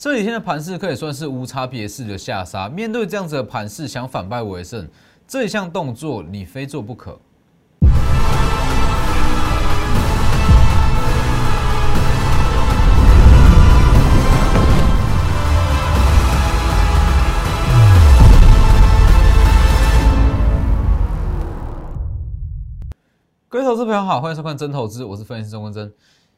这几天的盘势可以算是无差别式的下杀。面对这样子的盘势，想反败为胜，这一项动作你非做不可。各位投资朋友好，欢迎收看真投资，我是分析师钟文真。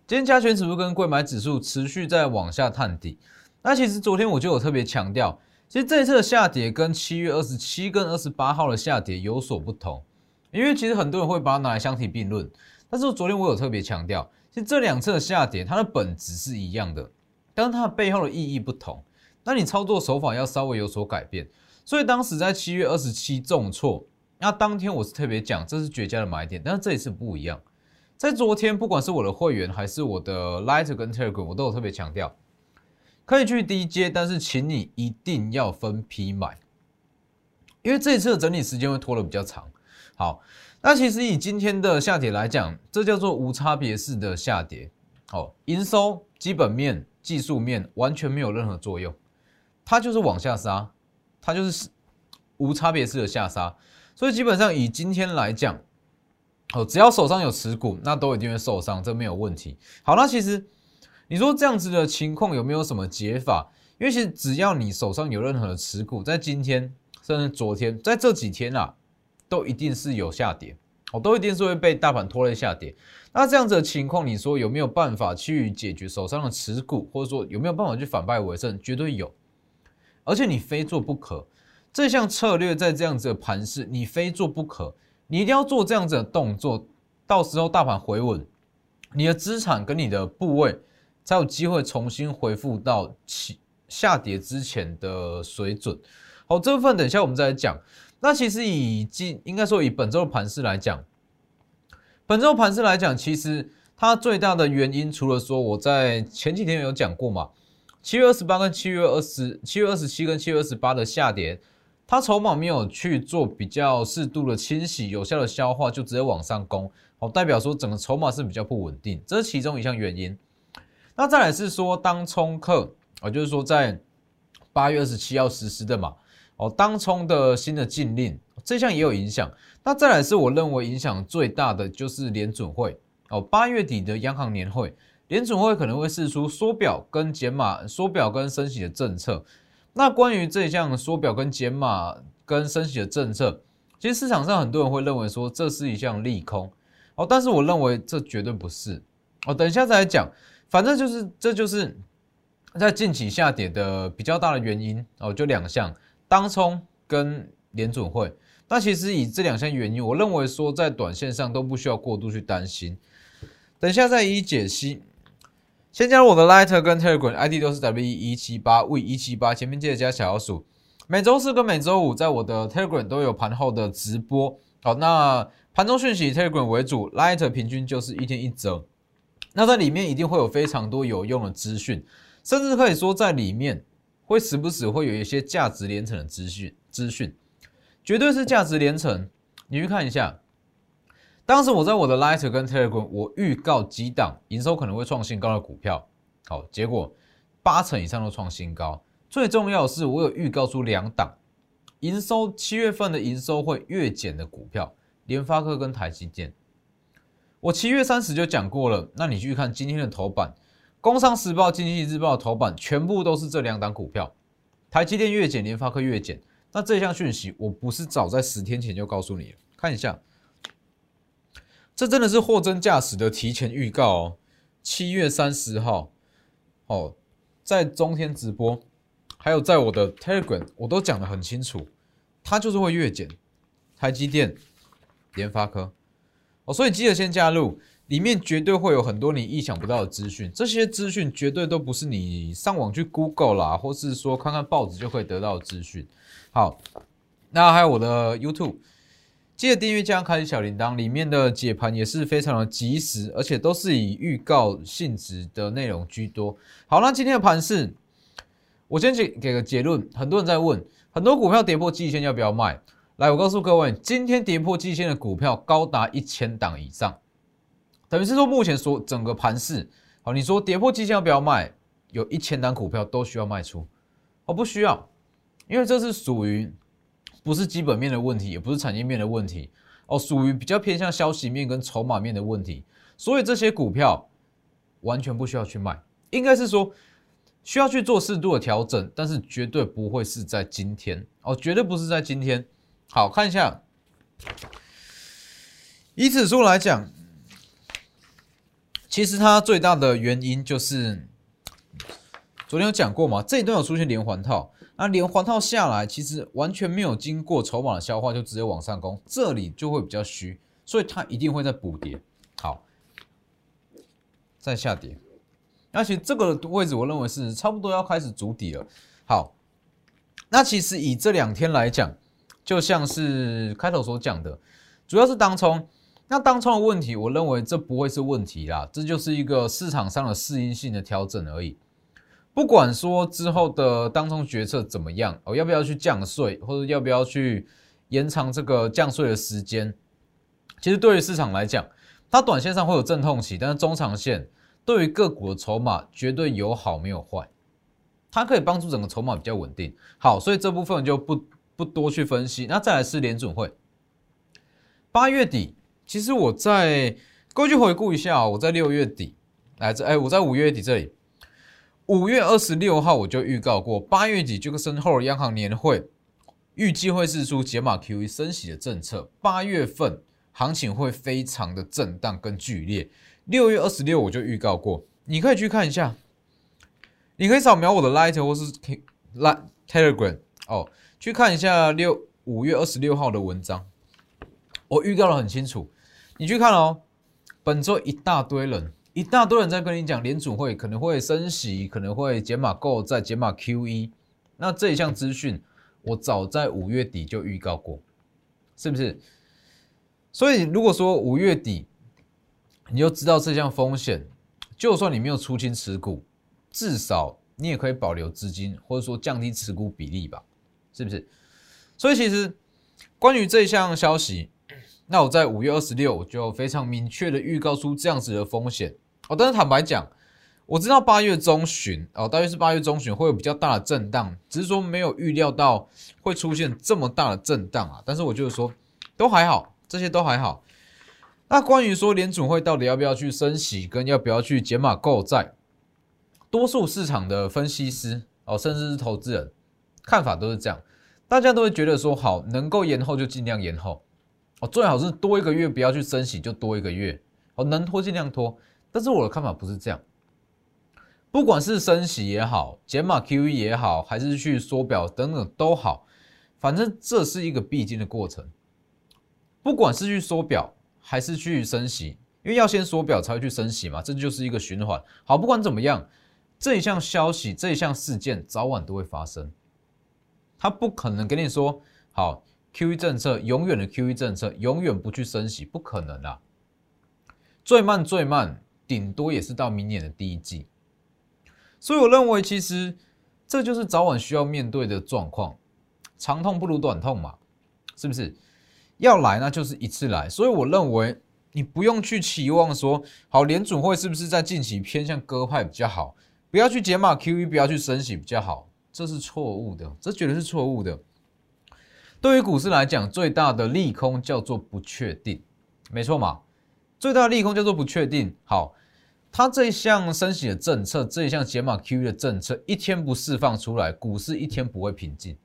今天加权指数跟贵买指数持续在往下探底。那其实昨天我就有特别强调，其实这一次的下跌跟七月二十七跟二十八号的下跌有所不同，因为其实很多人会把它拿来相提并论。但是昨天我有特别强调，其实这两次的下跌，它的本质是一样的，但是它的背后的意义不同。那你操作手法要稍微有所改变。所以当时在七月二十七重挫。那当天我是特别讲，这是绝佳的买点，但是这一次不一样。在昨天，不管是我的会员还是我的 Light 跟 Telegram，我都有特别强调，可以去低阶，但是请你一定要分批买，因为这一次的整理时间会拖得比较长。好，那其实以今天的下跌来讲，这叫做无差别式的下跌。好，营收、基本面、技术面完全没有任何作用，它就是往下杀，它就是无差别式的下杀。所以基本上以今天来讲，哦，只要手上有持股，那都一定会受伤，这没有问题。好，那其实你说这样子的情况有没有什么解法？因为其实只要你手上有任何的持股，在今天甚至昨天，在这几天啊，都一定是有下跌，哦，都一定是会被大盘拖累下跌。那这样子的情况，你说有没有办法去解决手上的持股，或者说有没有办法去反败为胜？绝对有，而且你非做不可。这项策略在这样子的盘势，你非做不可，你一定要做这样子的动作，到时候大盘回稳，你的资产跟你的部位才有机会重新恢复到起下跌之前的水准。好，这部分等一下我们再来讲。那其实以今应该说以本周的盘势来讲，本周盘势来讲，其实它最大的原因，除了说我在前几天有讲过嘛，七月二十八跟七月二十七月二十七跟七月二十八的下跌。它筹码没有去做比较适度的清洗、有效的消化，就直接往上攻，好，代表说整个筹码是比较不稳定，这是其中一项原因。那再来是说，当冲客啊，就是说在八月二十七号实施的嘛，哦，当冲的新的禁令，这项也有影响。那再来是我认为影响最大的就是联准会哦，八月底的央行年会，联准会可能会试出缩表跟减码、缩表跟升息的政策。那关于这项缩表跟减码跟升息的政策，其实市场上很多人会认为说这是一项利空哦，但是我认为这绝对不是哦。等一下再来讲，反正就是这就是在近期下跌的比较大的原因哦，就两项，当冲跟联准会。那其实以这两项原因，我认为说在短线上都不需要过度去担心。等一下再一一解析。先加入我的 Lighter 跟 Telegram ID 都是 W 一七八 V 一七八，前面记得加小老鼠。每周四跟每周五在我的 Telegram 都有盘后的直播。好，那盘中讯息以 Telegram 为主，Lighter 平均就是一天一折。那在里面一定会有非常多有用的资讯，甚至可以说在里面会时不时会有一些价值连城的资讯，资讯绝对是价值连城。你去看一下。当时我在我的 Lighter 跟 Telegram，我预告几档营收可能会创新高的股票，好，结果八成以上都创新高。最重要的是，我有预告出两档营收七月份的营收会月减的股票，联发科跟台积电。我七月三十就讲过了，那你去看今天的头版，《工商时报》、《经济日报》头版全部都是这两档股票，台积电月减，联发科月减。那这项讯息我不是早在十天前就告诉你了，看一下。这真的是货真价实的提前预告哦！七月三十号，哦，在中天直播，还有在我的 Telegram，我都讲得很清楚，它就是会月减，台积电、联发科，所以记得先加入，里面绝对会有很多你意想不到的资讯，这些资讯绝对都不是你上网去 Google 啦，或是说看看报纸就可以得到的资讯。好，那还有我的 YouTube。记得订阅加开启小铃铛，里面的解盘也是非常的及时，而且都是以预告性质的内容居多。好，那今天的盘是，我先给给个结论。很多人在问，很多股票跌破季线要不要卖？来，我告诉各位，今天跌破季线的股票高达一千档以上，等于是说目前说整个盘市，好，你说跌破季线要不要卖？有一千单股票都需要卖出，哦，不需要，因为这是属于不是基本面的问题，也不是产业面的问题，哦，属于比较偏向消息面跟筹码面的问题，所以这些股票完全不需要去卖，应该是说需要去做适度的调整，但是绝对不会是在今天，哦，绝对不是在今天。好看一下，以指数来讲。其实它最大的原因就是，昨天有讲过嘛，这一段有出现连环套，那连环套下来，其实完全没有经过筹码的消化，就直接往上攻，这里就会比较虚，所以它一定会在补跌。好，再下跌，而且这个位置我认为是差不多要开始筑底了。好，那其实以这两天来讲，就像是开头所讲的，主要是当冲。那当冲的问题，我认为这不会是问题啦，这就是一个市场上的适应性的调整而已。不管说之后的当冲决策怎么样，哦，要不要去降税，或者要不要去延长这个降税的时间，其实对于市场来讲，它短线上会有阵痛期，但是中长线对于个股的筹码绝对有好没有坏，它可以帮助整个筹码比较稳定。好，所以这部分就不不多去分析。那再来是联准会，八月底。其实我在过去回顾一下，我在六月底来这，哎，我在五月底这里，五月二十六号我就预告过，八月底这个身后央行年会预计会释出解码 QE 升息的政策，八月份行情会非常的震荡跟剧烈。六月二十六我就预告过，你可以去看一下，你可以扫描我的 Light 或是拉 Telegram 哦，去看一下六五月二十六号的文章，我预告的很清楚。你去看哦，本周一大堆人，一大堆人在跟你讲联储会可能会升息，可能会减码购债、减码 QE。那这一项资讯，我早在五月底就预告过，是不是？所以如果说五月底你就知道这项风险，就算你没有出清持股，至少你也可以保留资金，或者说降低持股比例吧，是不是？所以其实关于这项消息。那我在五月二十六就非常明确的预告出这样子的风险哦。但是坦白讲，我知道八月中旬哦，大约是八月中旬会有比较大的震荡，只是说没有预料到会出现这么大的震荡啊。但是我就是说，都还好，这些都还好。那关于说联储会到底要不要去升息，跟要不要去减码购债，多数市场的分析师哦，甚至是投资人看法都是这样，大家都会觉得说，好，能够延后就尽量延后。哦，最好是多一个月，不要去升息，就多一个月。哦，能拖尽量拖。但是我的看法不是这样，不管是升息也好，减码 QE 也好，还是去缩表等等都好，反正这是一个必经的过程。不管是去缩表还是去升息，因为要先缩表才会去升息嘛，这就是一个循环。好，不管怎么样，这一项消息，这一项事件早晚都会发生。他不可能跟你说好。Q E 政策永远的 Q E 政策永远不去升息，不可能啦。最慢最慢，顶多也是到明年的第一季。所以我认为，其实这就是早晚需要面对的状况。长痛不如短痛嘛，是不是？要来那就是一次来。所以我认为，你不用去期望说，好联准会是不是在近期偏向鸽派比较好？不要去解码 Q E，不要去升息比较好，这是错误的，这绝对是错误的。对于股市来讲，最大的利空叫做不确定，没错嘛？最大的利空叫做不确定。好，它这一项升息的政策，这一项解码 QE 的政策，一天不释放出来，股市一天不会平静。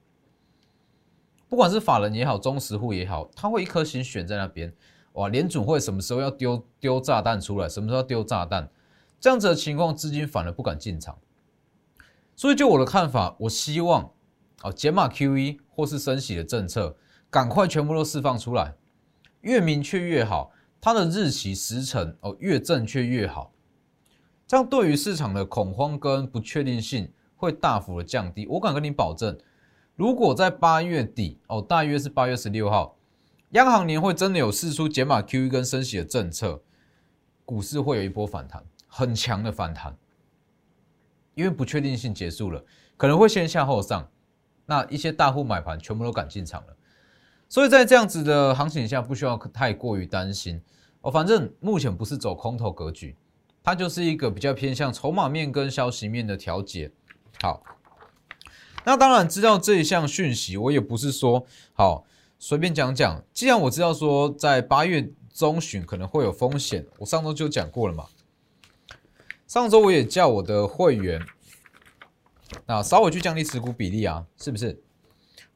不管是法人也好，中实户也好，他会一颗心悬在那边。哇，联准会什么时候要丢丢炸弹出来？什么时候丢炸弹？这样子的情况，资金反而不敢进场。所以，就我的看法，我希望。哦，减码 QE 或是升息的政策，赶快全部都释放出来，越明确越好。它的日期时程哦，越正确越好。这样对于市场的恐慌跟不确定性会大幅的降低。我敢跟你保证，如果在八月底哦，大约是八月十六号，央行年会真的有释出减码 QE 跟升息的政策，股市会有一波反弹，很强的反弹，因为不确定性结束了，可能会先下后上。那一些大户买盘全部都赶进场了，所以在这样子的行情下，不需要太过于担心哦。反正目前不是走空头格局，它就是一个比较偏向筹码面跟消息面的调节。好，那当然知道这一项讯息，我也不是说好随便讲讲。既然我知道说在八月中旬可能会有风险，我上周就讲过了嘛。上周我也叫我的会员，那稍微去降低持股比例啊，是不是？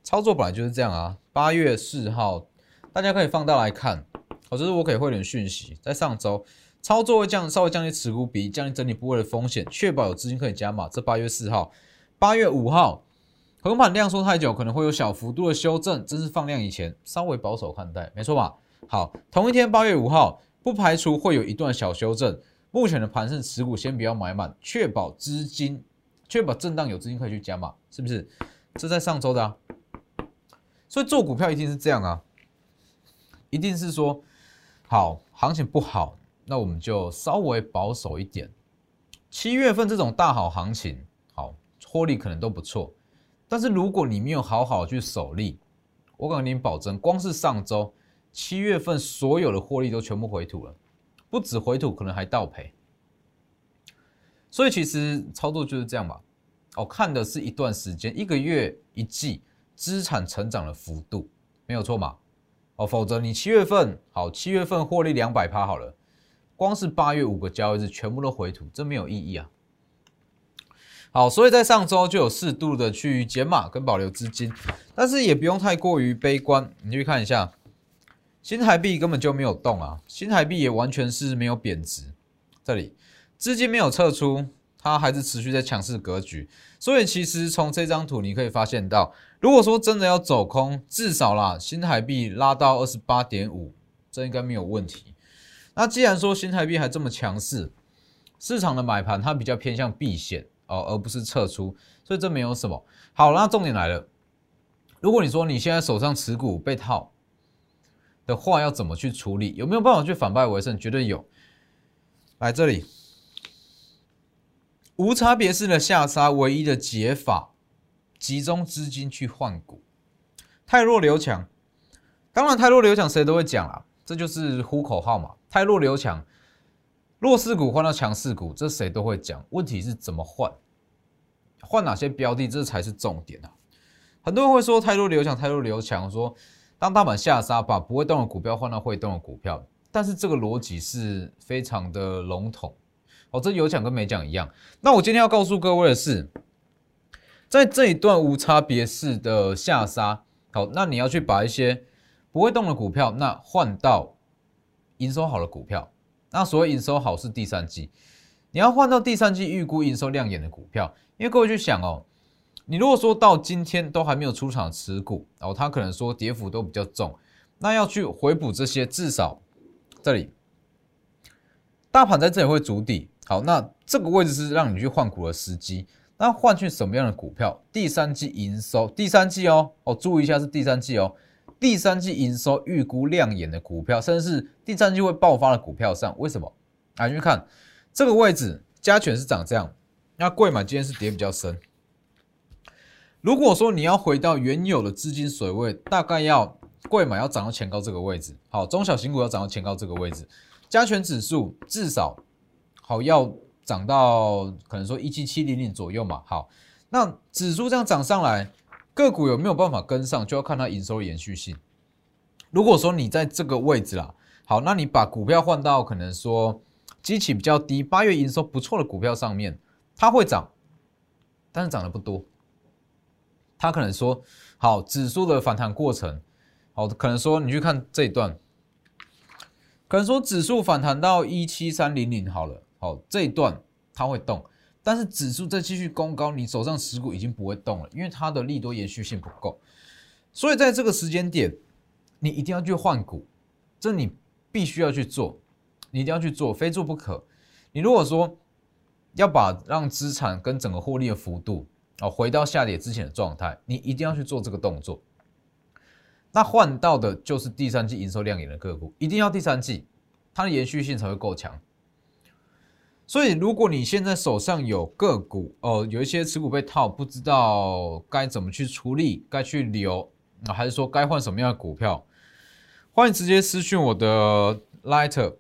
操作本来就是这样啊。八月四号，大家可以放大来看，哦，这是我给会员讯息，在上周操作会降，稍微降低持股比例，降低整体部位的风险，确保有资金可以加码。这八月四号，八月五号，横盘量缩太久，可能会有小幅度的修正，这是放量以前，稍微保守看待，没错吧？好，同一天八月五号，不排除会有一段小修正。目前的盘是持股先不要买满，确保资金，确保震荡有资金可以去加码，是不是？这在上周的啊，所以做股票一定是这样啊，一定是说，好行情不好，那我们就稍微保守一点。七月份这种大好行情，好获利可能都不错，但是如果你没有好好去守利，我敢跟你保证，光是上周七月份所有的获利都全部回吐了。不止回吐，可能还倒赔，所以其实操作就是这样吧。哦，看的是一段时间，一个月、一季资产成长的幅度，没有错嘛？哦，否则你七月份好，七月份获利两百趴好了，光是八月五个交易日全部都回吐，这没有意义啊。好，所以在上周就有适度的去减码跟保留资金，但是也不用太过于悲观，你去看一下。新台币根本就没有动啊，新台币也完全是没有贬值，这里资金没有撤出，它还是持续在强势格局。所以其实从这张图你可以发现到，如果说真的要走空，至少啦，新台币拉到二十八点五，这应该没有问题。那既然说新台币还这么强势，市场的买盘它比较偏向避险哦，而不是撤出，所以这没有什么。好，那重点来了，如果你说你现在手上持股被套。的话要怎么去处理？有没有办法去反败为胜？绝对有。来这里，无差别式的下杀，唯一的解法，集中资金去换股，太弱留强。当然，太弱留强谁都会讲啊，这就是呼口号嘛。太弱留强，弱势股换到强势股，这谁都会讲。问题是怎么换？换哪些标的？这才是重点啊。很多人会说太弱留强，太弱留强，说。当大盘下杀，把不会动的股票换到会动的股票，但是这个逻辑是非常的笼统哦，这有讲跟没讲一样。那我今天要告诉各位的是，在这一段无差别式的下杀，好，那你要去把一些不会动的股票，那换到营收好的股票。那所谓营收好是第三季，你要换到第三季预估营收亮眼的股票，因为各位去想哦。你如果说到今天都还没有出场持股，然后他可能说跌幅都比较重，那要去回补这些，至少这里大盘在这里会筑底，好，那这个位置是让你去换股的时机。那换去什么样的股票？第三季营收，第三季哦，哦，注意一下是第三季哦，第三季营收预估亮眼的股票，甚至是第三季会爆发的股票上，为什么？啊，你去看这个位置，加权是长这样，那贵买今天是跌比较深。如果说你要回到原有的资金水位，大概要贵买要涨到前高这个位置，好，中小型股要涨到前高这个位置，加权指数至少好要涨到可能说一七七零零左右嘛，好，那指数这样涨上来，个股有没有办法跟上，就要看它营收延续性。如果说你在这个位置啦，好，那你把股票换到可能说基期比较低，八月营收不错的股票上面，它会涨，但是涨得不多。他可能说，好，指数的反弹过程，好，可能说你去看这一段，可能说指数反弹到一七三零零好了，好，这一段它会动，但是指数再继续攻高，你手上持股已经不会动了，因为它的利多延续性不够，所以在这个时间点，你一定要去换股，这你必须要去做，你一定要去做，非做不可。你如果说要把让资产跟整个获利的幅度。哦，回到下跌之前的状态，你一定要去做这个动作。那换到的就是第三季营收亮眼的个股，一定要第三季，它的延续性才会够强。所以，如果你现在手上有个股，哦，有一些持股被套，不知道该怎么去处理，该去留，还是说该换什么样的股票？欢迎直接私讯我的 Lighter、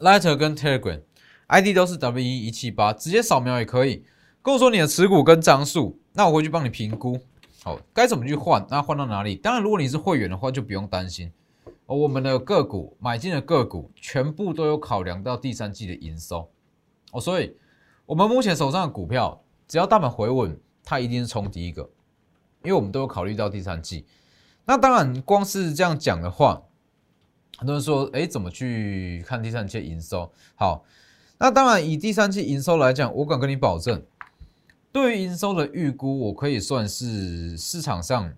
Lighter 跟 Telegram。ID 都是 W 一一七八，直接扫描也可以。跟我说你的持股跟张数，那我回去帮你评估。好，该怎么去换？那换到哪里？当然，如果你是会员的话，就不用担心。哦，我们的个股买进的个股，全部都有考量到第三季的营收。哦，所以我们目前手上的股票，只要大盘回稳，它一定是冲第一个，因为我们都有考虑到第三季。那当然，光是这样讲的话，很多人说，哎，怎么去看第三季营收？好，那当然以第三季营收来讲，我敢跟你保证。对于营收的预估，我可以算是市场上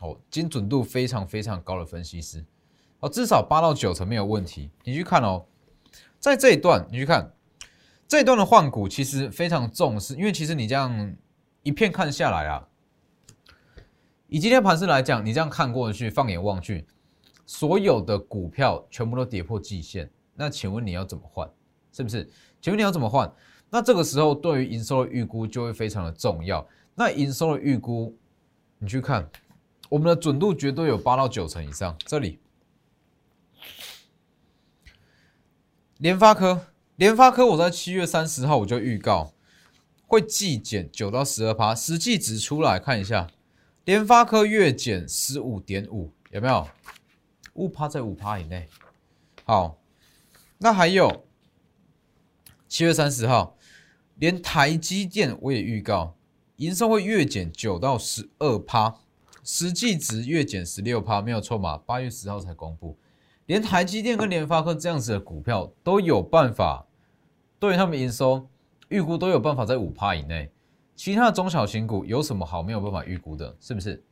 哦精准度非常非常高的分析师哦，至少八到九成没有问题。你去看哦，在这一段你去看这一段的换股，其实非常重视，因为其实你这样一片看下来啊，以今天盘势来讲，你这样看过去，放眼望去，所有的股票全部都跌破季线，那请问你要怎么换？是不是？请问你要怎么换？那这个时候，对于营收的预估就会非常的重要。那营收的预估，你去看，我们的准度绝对有八到九成以上。这里，联发科，联发科，我在七月三十号我就预告会季减九到十二趴，实际值出来看一下，联发科月减十五点五，有没有？误趴在五趴以内。好，那还有七月三十号。连台积电我也预告，营收会月减九到十二趴，实际值月减十六趴，没有错嘛？八月十号才公布，连台积电跟联发科这样子的股票都有办法，对于他们营收预估都有办法在五趴以内，其他的中小型股有什么好没有办法预估的？是不是？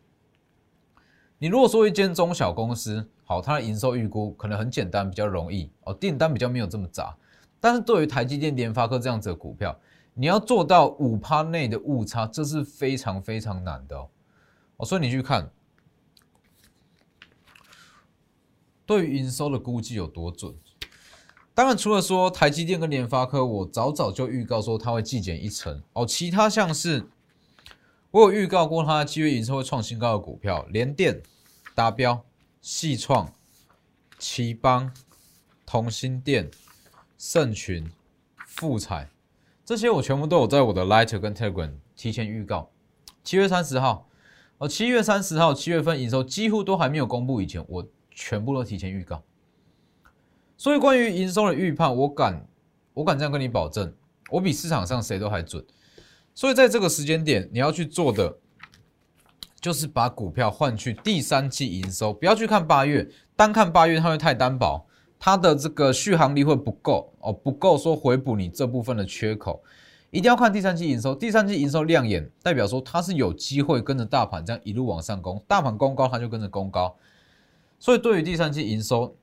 你如果说一间中小公司好，它的营收预估可能很简单，比较容易哦，订单比较没有这么杂，但是对于台积电、联发科这样子的股票，你要做到五趴内的误差，这是非常非常难的哦。所以你去看，对于营收的估计有多准？当然，除了说台积电跟联发科，我早早就预告说它会季减一成哦。其他像是我有预告过，它七月营收会创新高的股票，联电达标、细创、奇邦、同心电、盛群、富彩。这些我全部都有在我的 Lighter 跟 Telegram 提前预告。七月三十号，哦，七月三十号，七月份营收几乎都还没有公布以前，我全部都提前预告。所以关于营收的预判，我敢，我敢这样跟你保证，我比市场上谁都还准。所以在这个时间点，你要去做的，就是把股票换去第三季营收，不要去看八月，单看八月它会太单薄。它的这个续航力会不够哦，不够说回补你这部分的缺口，一定要看第三季营收。第三季营收亮眼，代表说它是有机会跟着大盘这样一路往上攻，大盘攻高它就跟着攻高。所以对于第三季营收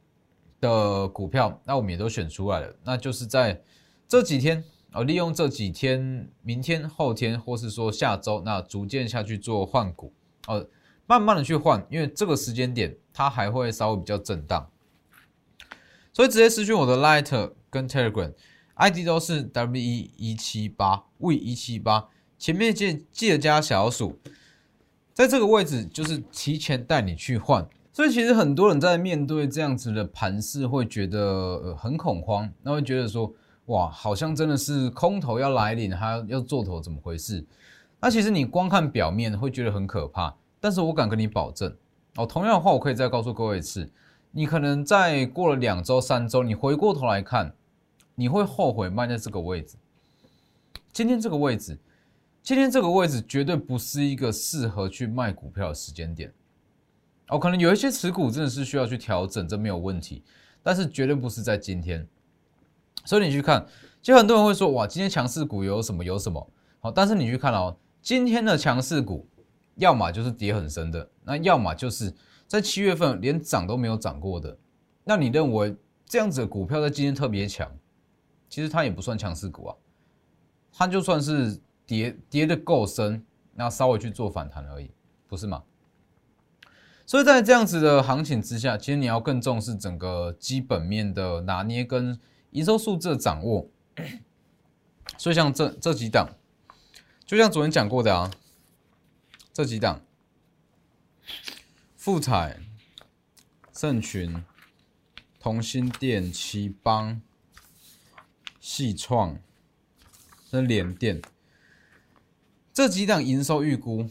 的股票，那我们也都选出来了，那就是在这几天哦，利用这几天，明天、后天，或是说下周，那逐渐下去做换股哦，慢慢的去换，因为这个时间点它还会稍微比较震荡。所以直接私讯我的 Light 跟 Telegram，ID 都是 W 一一七八 V 一七八，前面记记得加小数，在这个位置就是提前带你去换。所以其实很多人在面对这样子的盘势，会觉得呃很恐慌，那会觉得说，哇，好像真的是空头要来临，还要要做头，怎么回事？那其实你光看表面会觉得很可怕，但是我敢跟你保证，哦，同样的话我可以再告诉各位一次。你可能在过了两周、三周，你回过头来看，你会后悔卖在这个位置。今天这个位置，今天这个位置绝对不是一个适合去卖股票的时间点。哦，可能有一些持股真的是需要去调整，这没有问题，但是绝对不是在今天。所以你去看，其实很多人会说，哇，今天强势股有什么有什么？好，但是你去看哦，今天的强势股，要么就是跌很深的，那要么就是。在七月份连涨都没有涨过的，那你认为这样子的股票在今天特别强？其实它也不算强势股啊，它就算是跌跌的够深，那稍微去做反弹而已，不是吗？所以在这样子的行情之下，其实你要更重视整个基本面的拿捏跟营收数字的掌握。所以像这这几档，就像昨天讲过的啊，这几档。富彩、盛群、同心电、七邦、细创、跟联电这几档营收预估，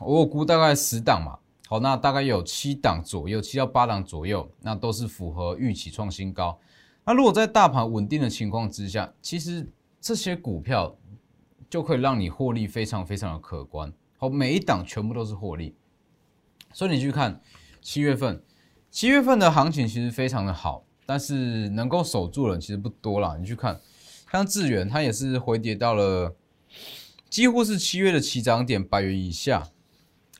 我估大概十档嘛。好，那大概有七档左右，七到八档左右，那都是符合预期创新高。那如果在大盘稳定的情况之下，其实这些股票就可以让你获利非常非常的可观。好，每一档全部都是获利。所以你去看七月份，七月份的行情其实非常的好，但是能够守住的人其实不多啦。你去看，像智远，它也是回跌到了几乎是七月的起涨点百元以下，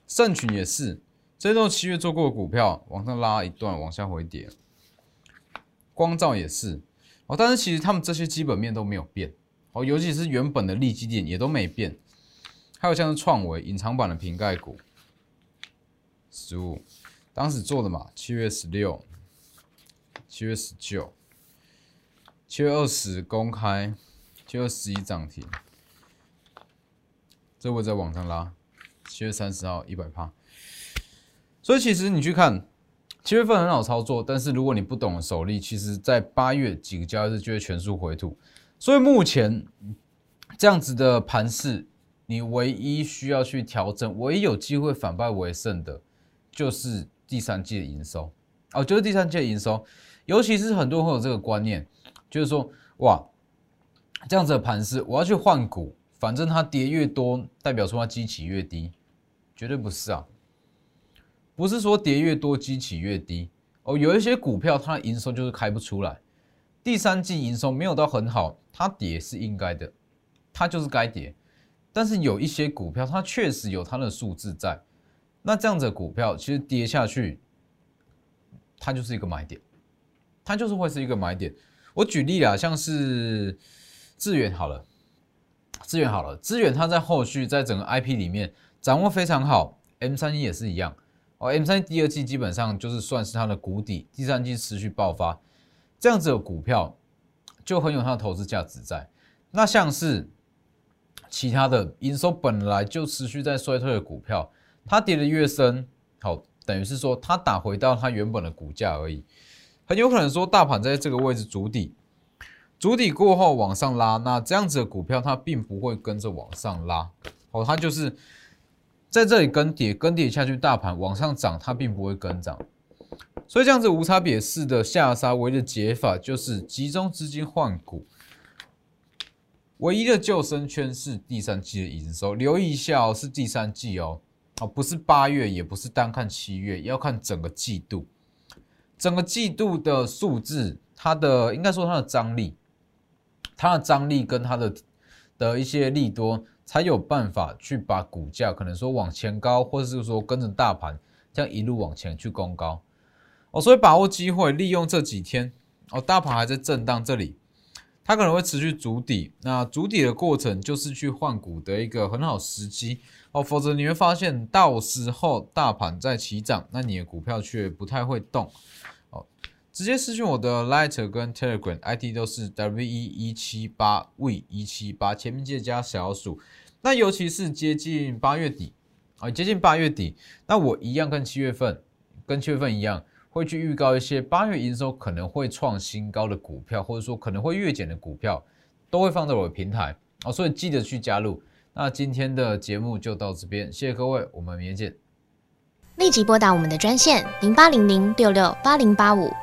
盛群也是。这都七月做过的股票，往上拉一段，往下回跌。光照也是哦，但是其实他们这些基本面都没有变哦，尤其是原本的利基点也都没变。还有像是创维隐藏版的瓶盖股，十五，当时做的嘛，七月十六、七月十九、七月二十公开，七月十一涨停，这会在往上拉，七月三十号一百趴。所以其实你去看七月份很好操作，但是如果你不懂手力，其实在八月几个交易日就会全数回吐。所以目前这样子的盘势，你唯一需要去调整，唯一有机会反败为胜的，就是第三季的营收哦，就是第三季的营收。尤其是很多人会有这个观念，就是说哇，这样子的盘势，我要去换股，反正它跌越多，代表说它基期越低，绝对不是啊。不是说跌越多，基企越低哦。有一些股票它的营收就是开不出来，第三季营收没有到很好，它跌是应该的，它就是该跌。但是有一些股票它确实有它的数字在，那这样子的股票其实跌下去，它就是一个买点，它就是会是一个买点。我举例啊，像是资源好了，资源好了，资源它在后续在整个 IP 里面掌握非常好，M 三一也是一样。哦，M 三第二季基本上就是算是它的谷底，第三季持续爆发，这样子的股票就很有它的投资价值在。那像是其他的营收本来就持续在衰退的股票，它跌的越深，好，等于是说它打回到它原本的股价而已，很有可能说大盘在这个位置筑底，筑底过后往上拉，那这样子的股票它并不会跟着往上拉，哦，它就是。在这里跟跌，跟跌下去，大盘往上涨，它并不会跟涨，所以这样子无差别式的下杀，唯一的解法就是集中资金换股，唯一的救生圈是第三季的营收，留意一下哦，是第三季哦，哦，不是八月，也不是单看七月，要看整个季度，整个季度的数字，它的应该说它的张力，它的张力跟它的的一些利多。才有办法去把股价可能说往前高，或者是说跟着大盘这样一路往前去攻高哦，所以把握机会，利用这几天哦，大盘还在震荡这里，它可能会持续筑底。那筑底的过程就是去换股的一个很好时机哦，否则你会发现到时候大盘在起涨，那你的股票却不太会动哦。直接私讯我的 Light 跟 Telegram ID 都是 W E 一七八 V 一七八，前面记得加小数。那尤其是接近八月底啊，接近八月底，那我一样跟七月份，跟七月份一样，会去预告一些八月营收可能会创新高的股票，或者说可能会月减的股票，都会放在我的平台啊，所以记得去加入。那今天的节目就到这边，谢谢各位，我们明天见。立即拨打我们的专线零八零零六六八零八五。